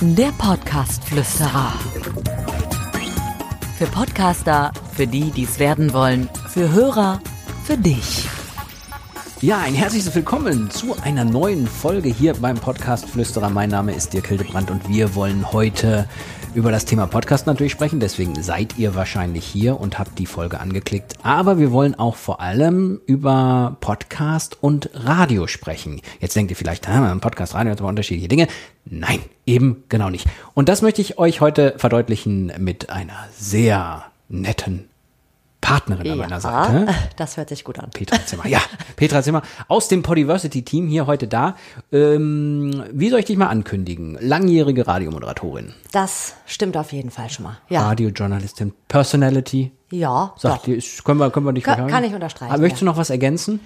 Der Podcast-Flüsterer. Für Podcaster, für die, die es werden wollen, für Hörer, für dich. Ja, ein herzliches Willkommen zu einer neuen Folge hier beim Podcast Flüsterer. Mein Name ist Dirk Hildebrandt und wir wollen heute über das Thema Podcast natürlich sprechen. Deswegen seid ihr wahrscheinlich hier und habt die Folge angeklickt. Aber wir wollen auch vor allem über Podcast und Radio sprechen. Jetzt denkt ihr vielleicht, ah, Podcast, Radio, zwei unterschiedliche Dinge. Nein, eben genau nicht. Und das möchte ich euch heute verdeutlichen mit einer sehr netten Partnerin an meiner Seite. Das hört sich gut an. Petra Zimmer. Ja, Petra Zimmer aus dem Podiversity-Team hier heute da. Ähm, wie soll ich dich mal ankündigen? Langjährige Radiomoderatorin. Das stimmt auf jeden Fall schon mal. Ja, Radiojournalistin, Personality. ja Sagt doch. ist, können wir, können wir dich Kann- kann ich unterstreichen, Aber möchtest ja. du noch was ergänzen?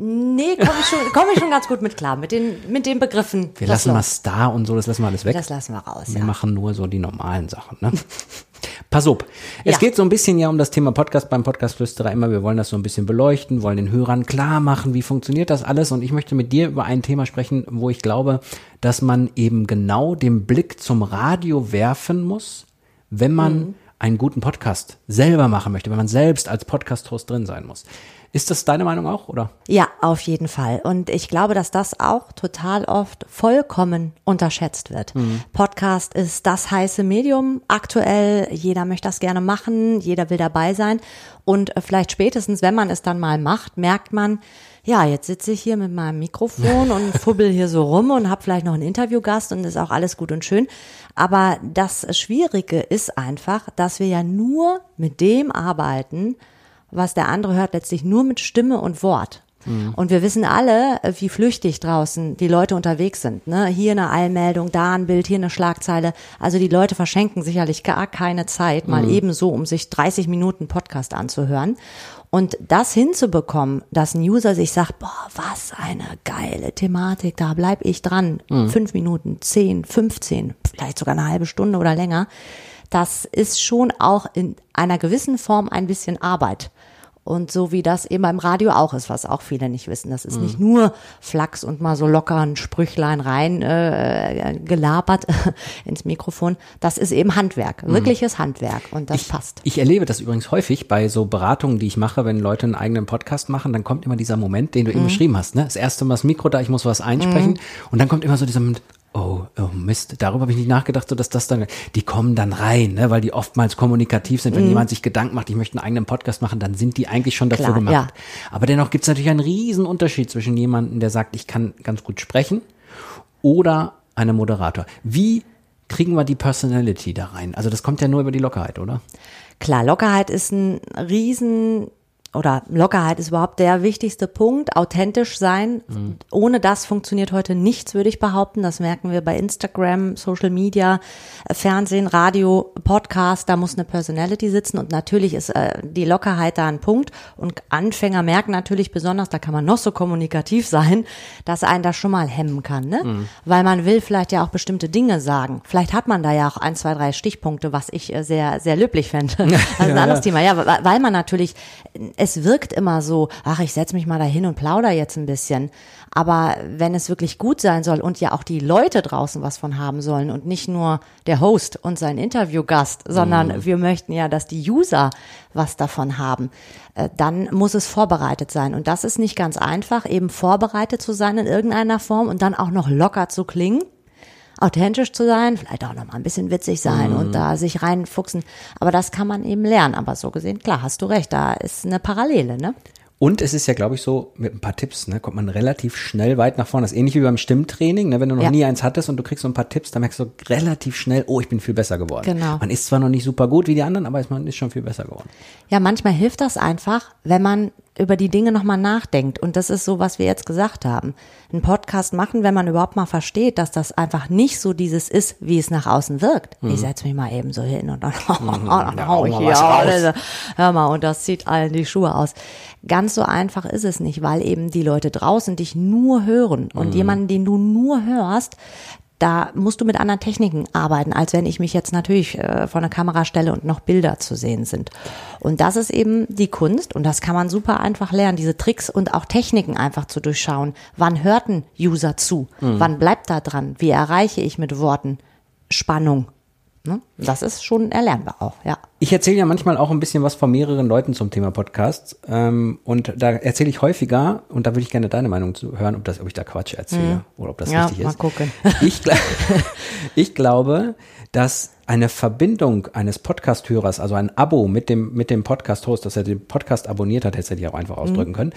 Nee, komme ich, schon, komm ich schon ganz gut mit klar. Mit den, mit den Begriffen. Wir lassen mal läuft. Star und so, das lassen wir alles weg. Das lassen wir raus, Wir ja. machen nur so die normalen Sachen. Ne? Pass auf. Es Ja. geht so ein bisschen ja um das Thema Podcast beim Podcast Flüsterer immer. Wir wollen das so ein bisschen beleuchten, wollen den Hörern klar machen, wie funktioniert das alles. Und ich möchte mit dir über ein Thema sprechen, wo ich glaube, dass man eben genau den Blick zum Radio werfen muss, wenn man Mhm. einen guten Podcast selber machen möchte, wenn man selbst als Podcast-Host drin sein muss. Ist das deine Meinung auch, oder? Ja, auf jeden Fall. Und ich glaube, dass das auch total oft vollkommen unterschätzt wird. Podcast ist das heiße Medium aktuell. Jeder möchte das gerne machen. Jeder will dabei sein. Und vielleicht spätestens, wenn man es dann mal macht, merkt man, ja, jetzt sitze ich hier mit meinem Mikrofon und fubbel hier so rum und habe vielleicht noch einen Interviewgast und ist auch alles gut und schön. Aber das Schwierige ist einfach, dass wir ja nur mit dem arbeiten, was der andere hört, letztlich nur mit Stimme und Wort. Und wir wissen alle, äh, wie flüchtig draußen die Leute unterwegs sind. Ne? Hier eine Eilmeldung, da ein Bild, hier eine Schlagzeile. Also die Leute verschenken sicherlich gar keine Zeit, mal ebenso, um sich 30 Minuten Podcast anzuhören. Und das hinzubekommen, dass ein User sich sagt, boah, was eine geile Thematik, da bleib ich dran. Fünf Minuten, zehn, 15, vielleicht sogar eine halbe Stunde oder länger. Das ist schon auch in einer gewissen Form ein bisschen Arbeit. Und so wie das eben beim Radio auch ist, was auch viele nicht wissen. Das ist nicht nur Flachs und mal so locker ein Sprüchlein rein äh, gelabert ins Mikrofon. Das ist eben Handwerk, wirkliches Handwerk. Und das passt. Ich erlebe das übrigens häufig bei so Beratungen, die ich mache, wenn Leute einen eigenen Podcast machen, dann kommt immer dieser Moment, den du Mhm. eben beschrieben hast. Ne? Das erste Mal das Mikro da, ich muss was einsprechen. Und dann kommt immer so dieser Moment, oh, oh Mist, darüber habe ich nicht nachgedacht, so dass das dann, die kommen dann rein, ne? weil die oftmals kommunikativ sind. Wenn Mhm. jemand sich Gedanken macht, ich möchte einen eigenen Podcast machen, dann sind die eigentlich schon dafür Klar, gemacht. ja. Aber dennoch gibt es natürlich einen riesen Unterschied zwischen jemandem, der sagt, ich kann ganz gut sprechen oder einem Moderator. Wie kriegen wir die Personality da rein? Also das kommt ja nur über die Lockerheit, oder? Klar, Lockerheit ist ein riesen oder Lockerheit ist überhaupt der wichtigste Punkt. Authentisch sein. Ohne das funktioniert heute nichts, würde ich behaupten. Das merken wir bei Instagram, Social Media, äh, Fernsehen, Radio, Podcast. Da muss eine Personality sitzen und natürlich ist äh, die Lockerheit da ein Punkt. Und Anfänger merken natürlich besonders, da kann man noch so kommunikativ sein, dass einen das schon mal hemmen kann, ne? Weil man will vielleicht ja auch bestimmte Dinge sagen. Vielleicht hat man da ja auch ein, zwei, drei Stichpunkte, was ich äh, sehr, sehr löblich fände. Also ein anderes Thema. Ja, weil man natürlich, es wirkt immer so, ach, ich setze mich mal dahin und plauder jetzt ein bisschen. Aber wenn es wirklich gut sein soll und ja auch die Leute draußen was von haben sollen und nicht nur der Host und sein Interviewgast, sondern wir möchten ja, dass die User was davon haben, äh, dann muss es vorbereitet sein. Und das ist nicht ganz einfach, eben vorbereitet zu sein in irgendeiner Form und dann auch noch locker zu klingen authentisch zu sein, vielleicht auch noch mal ein bisschen witzig sein und da sich reinfuchsen. Aber das kann man eben lernen. Aber so gesehen, klar, hast du recht, da ist eine Parallele, ne? Und es ist ja, glaube ich, so, mit ein paar Tipps, ne, kommt man relativ schnell weit nach vorne. Das ist ähnlich wie beim Stimmtraining, ne, wenn du noch Ja. nie eins hattest und du kriegst so ein paar Tipps, dann merkst du relativ schnell, oh, ich bin viel besser geworden. Genau. Man ist zwar noch nicht super gut wie die anderen, aber man ist schon viel besser geworden. Ja, manchmal hilft das einfach, wenn man über die Dinge nochmal nachdenkt. Und das ist so, was wir jetzt gesagt haben. Einen Podcast machen, wenn man überhaupt mal versteht, dass das einfach nicht so dieses ist, wie es nach außen wirkt. Ich setze mich mal eben so hin und dann, dann hau ich hier raus. Hör mal, und das zieht allen die Schuhe aus. Ganz so einfach ist es nicht, weil eben die Leute draußen dich nur hören. Und jemanden, den du nur hörst, da musst du mit anderen Techniken arbeiten, als wenn ich mich jetzt natürlich äh, vor eine Kamera stelle und noch Bilder zu sehen sind. Und das ist eben die Kunst und das kann man super einfach lernen, diese Tricks und auch Techniken einfach zu durchschauen. Wann hört ein User zu? Mhm. Wann bleibt da dran? Wie erreiche ich mit Worten Spannung? Ne? Das ist schon erlernbar auch, ja. Ich erzähle ja manchmal auch ein bisschen was von mehreren Leuten zum Thema Podcasts. Ähm, und da erzähle ich häufiger, und da würde ich gerne deine Meinung zu hören, ob, das, ob ich da Quatsch erzähle mhm. oder ob das ja, richtig ist. Mal gucken. Ich, ich glaube, dass eine Verbindung eines Podcast-Hörers, also ein Abo mit dem, mit dem Podcast-Host, dass er den Podcast abonniert hat, hätte ich auch einfach ausdrücken mhm. können,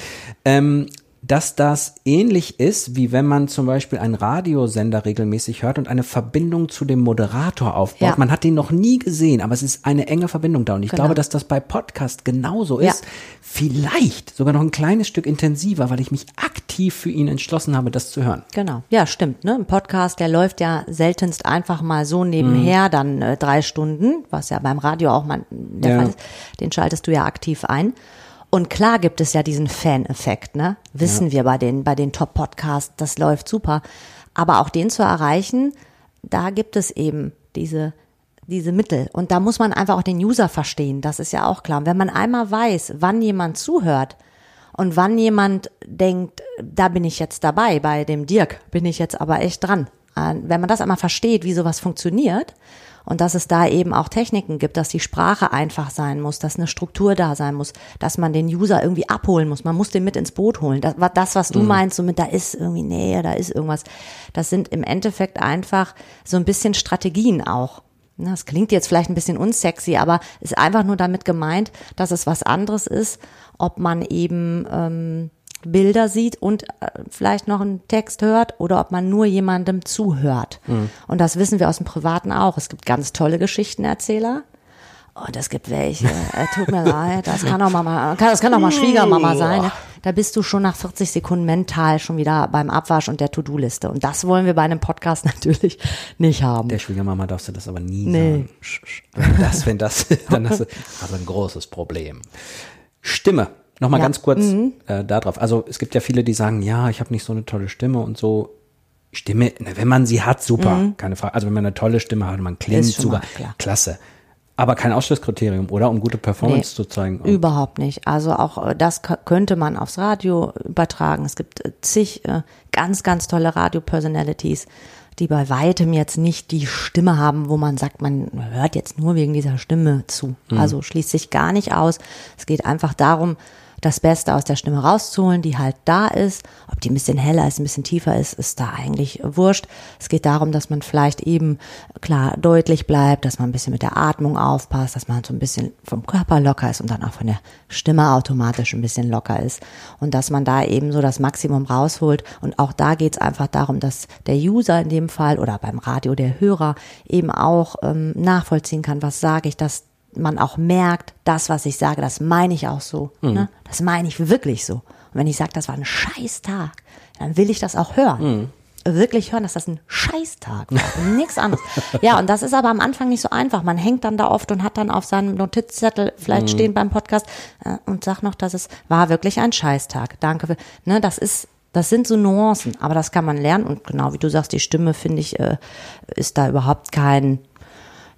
ähm, dass das ähnlich ist, wie wenn man zum Beispiel einen Radiosender regelmäßig hört und eine Verbindung zu dem Moderator aufbaut. Ja. Man hat den noch nie gesehen, aber es ist eine enge Verbindung da. Und ich genau. glaube, dass das bei Podcast genauso ist. Ja. Vielleicht sogar noch ein kleines Stück intensiver, weil ich mich aktiv für ihn entschlossen habe, das zu hören. Genau. Ja, stimmt. Ne? Ein Podcast, der läuft ja seltenst einfach mal so nebenher, mhm. dann äh, drei Stunden, was ja beim Radio auch mal der ja. Fall ist. Den schaltest du ja aktiv ein. Und klar gibt es ja diesen Fan-Effekt, ne? Wissen ja. wir bei den, bei den Top-Podcasts, das läuft super. Aber auch den zu erreichen, da gibt es eben diese, diese Mittel. Und da muss man einfach auch den User verstehen. Das ist ja auch klar. Und wenn man einmal weiß, wann jemand zuhört und wann jemand denkt, da bin ich jetzt dabei, bei dem Dirk bin ich jetzt aber echt dran. Äh, wenn man das einmal versteht, wie sowas funktioniert und dass es da eben auch Techniken gibt, dass die Sprache einfach sein muss, dass eine Struktur da sein muss, dass man den User irgendwie abholen muss. Man muss den mit ins Boot holen. Das, das was du mhm. meinst, so mit da ist irgendwie Nähe, da ist irgendwas. Das sind im Endeffekt einfach so ein bisschen Strategien auch. Das klingt jetzt vielleicht ein bisschen unsexy, aber ist einfach nur damit gemeint, dass es was anderes ist, ob man eben ähm, Bilder sieht und äh, vielleicht noch einen Text hört oder ob man nur jemandem zuhört. Mhm. Und das wissen wir aus dem Privaten auch. Es gibt ganz tolle Geschichtenerzähler. Und es gibt welche, äh, tut mir leid, das kann auch Mama, das kann auch mal Schwiegermama sein. Ne? Da bist du schon nach 40 Sekunden mental schon wieder beim Abwasch und der To-Do-Liste. Und das wollen wir bei einem Podcast natürlich nicht haben. Der Schwiegermama darfst du das aber nie nee. sagen. Wenn das, wenn das, dann hast du also ein großes Problem. Stimme. Nochmal ja. ganz kurz mhm. äh, darauf. Also es gibt ja viele, die sagen, ja, ich habe nicht so eine tolle Stimme und so. Stimme, wenn man sie hat, super, mhm. keine Frage. Also wenn man eine tolle Stimme hat, man klingt super, klasse. Aber kein Ausschlusskriterium, oder? Um gute Performance nee, zu zeigen. Und überhaupt nicht. Also auch äh, das könnte man aufs Radio übertragen. Es gibt äh, zig äh, ganz, ganz tolle Radio-Personalities, die bei weitem jetzt nicht die Stimme haben, wo man sagt, man hört jetzt nur wegen dieser Stimme zu. Mhm. Also schließt sich gar nicht aus. Es geht einfach darum, das Beste aus der Stimme rauszuholen, die halt da ist. Ob die ein bisschen heller ist, ein bisschen tiefer ist, ist da eigentlich wurscht. Es geht darum, dass man vielleicht eben klar deutlich bleibt, dass man ein bisschen mit der Atmung aufpasst, dass man so ein bisschen vom Körper locker ist und dann auch von der Stimme automatisch ein bisschen locker ist. Und dass man da eben so das Maximum rausholt. Und auch da geht es einfach darum, dass der User in dem Fall oder beim Radio der Hörer eben auch ähm, nachvollziehen kann, was sage ich, dass man auch merkt, das, was ich sage, das meine ich auch so. Mhm. Ne? Das meine ich wirklich so. Und wenn ich sage, das war ein Scheißtag, dann will ich das auch hören. Mhm. Wirklich hören, dass das ein Scheißtag war und nichts anderes. Ja, und das ist aber am Anfang nicht so einfach. Man hängt dann da oft und hat dann auf seinem Notizzettel vielleicht mhm. stehen beim Podcast äh, und sagt noch, dass es war wirklich ein Scheißtag. Danke. Für, ne, das ist das sind so Nuancen, aber das kann man lernen und genau wie du sagst, die Stimme finde ich äh, ist da überhaupt kein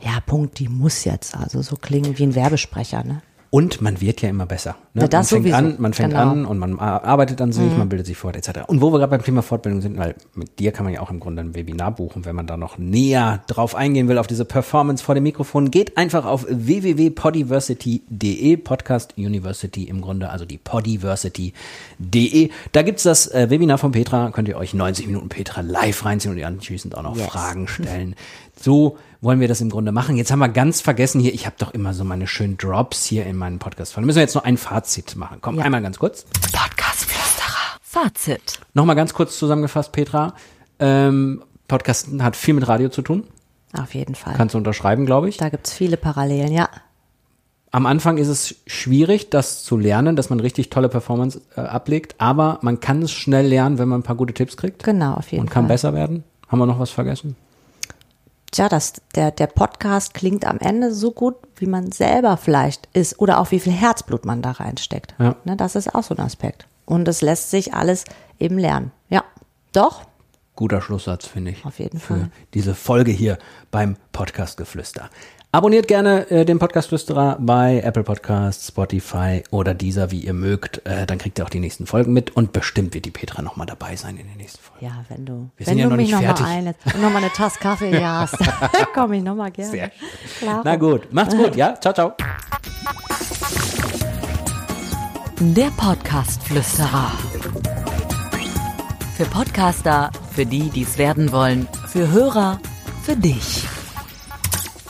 ja, Punkt, die muss jetzt also so klingen wie ein Werbesprecher, ne? Und man wird ja immer besser. Ne? Ja, das man fängt sowieso. an, man fängt genau. an und man arbeitet an sich, mhm. man bildet sich fort, etc. Und wo wir gerade beim Thema Fortbildung sind, weil mit dir kann man ja auch im Grunde ein Webinar buchen, wenn man da noch näher drauf eingehen will, auf diese Performance vor dem Mikrofon, geht einfach auf www.podiversity.de, Podcast University im Grunde, also die podiversity.de. Da gibt's das äh, Webinar von Petra, könnt ihr euch 90 Minuten Petra live reinziehen und ihr anschließend auch noch yes. Fragen stellen. So wollen wir das im Grunde machen. Jetzt haben wir ganz vergessen hier, ich habe doch immer so meine schönen Drops hier in meinen Podcast. Müssen wir jetzt noch ein Fazit machen. Komm, ja. einmal ganz kurz. Podcast Flüsterer. Fazit. Nochmal ganz kurz zusammengefasst, Petra. Ähm, Podcast hat viel mit Radio zu tun. Auf jeden Fall. Kannst du unterschreiben, glaube ich. Da gibt's viele Parallelen, ja. Am Anfang ist es schwierig, das zu lernen, dass man richtig tolle Performance äh, ablegt, aber man kann es schnell lernen, wenn man ein paar gute Tipps kriegt. Genau, auf jeden Fall. Und kann besser werden. Haben wir noch was vergessen? Tja, das, der, der Podcast klingt am Ende so gut, wie man selber vielleicht ist oder auch wie viel Herzblut man da reinsteckt. Ja. Ne, das ist auch so ein Aspekt. Und es lässt sich alles eben lernen. Ja, doch, guter Schlusssatz, finde ich. Auf jeden für Fall. diese Folge hier beim Podcast Geflüster. Abonniert gerne äh, den Podcast Flüsterer bei Apple Podcasts, Spotify oder dieser, wie ihr mögt. Äh, dann kriegt ihr auch die nächsten Folgen mit und bestimmt wird die Petra nochmal dabei sein in den nächsten Folgen. Ja, wenn du, Wir wenn sind ja du noch mich nicht nochmal fertig. einlädst und nochmal eine Tasse Kaffee hier hast, komme ich nochmal gerne. Sehr Klaro. Na gut, macht's gut, ja? Ciao, ciao. Der Podcast-Flüsterer. Für Podcaster, für die, die es werden wollen, für Hörer, für dich.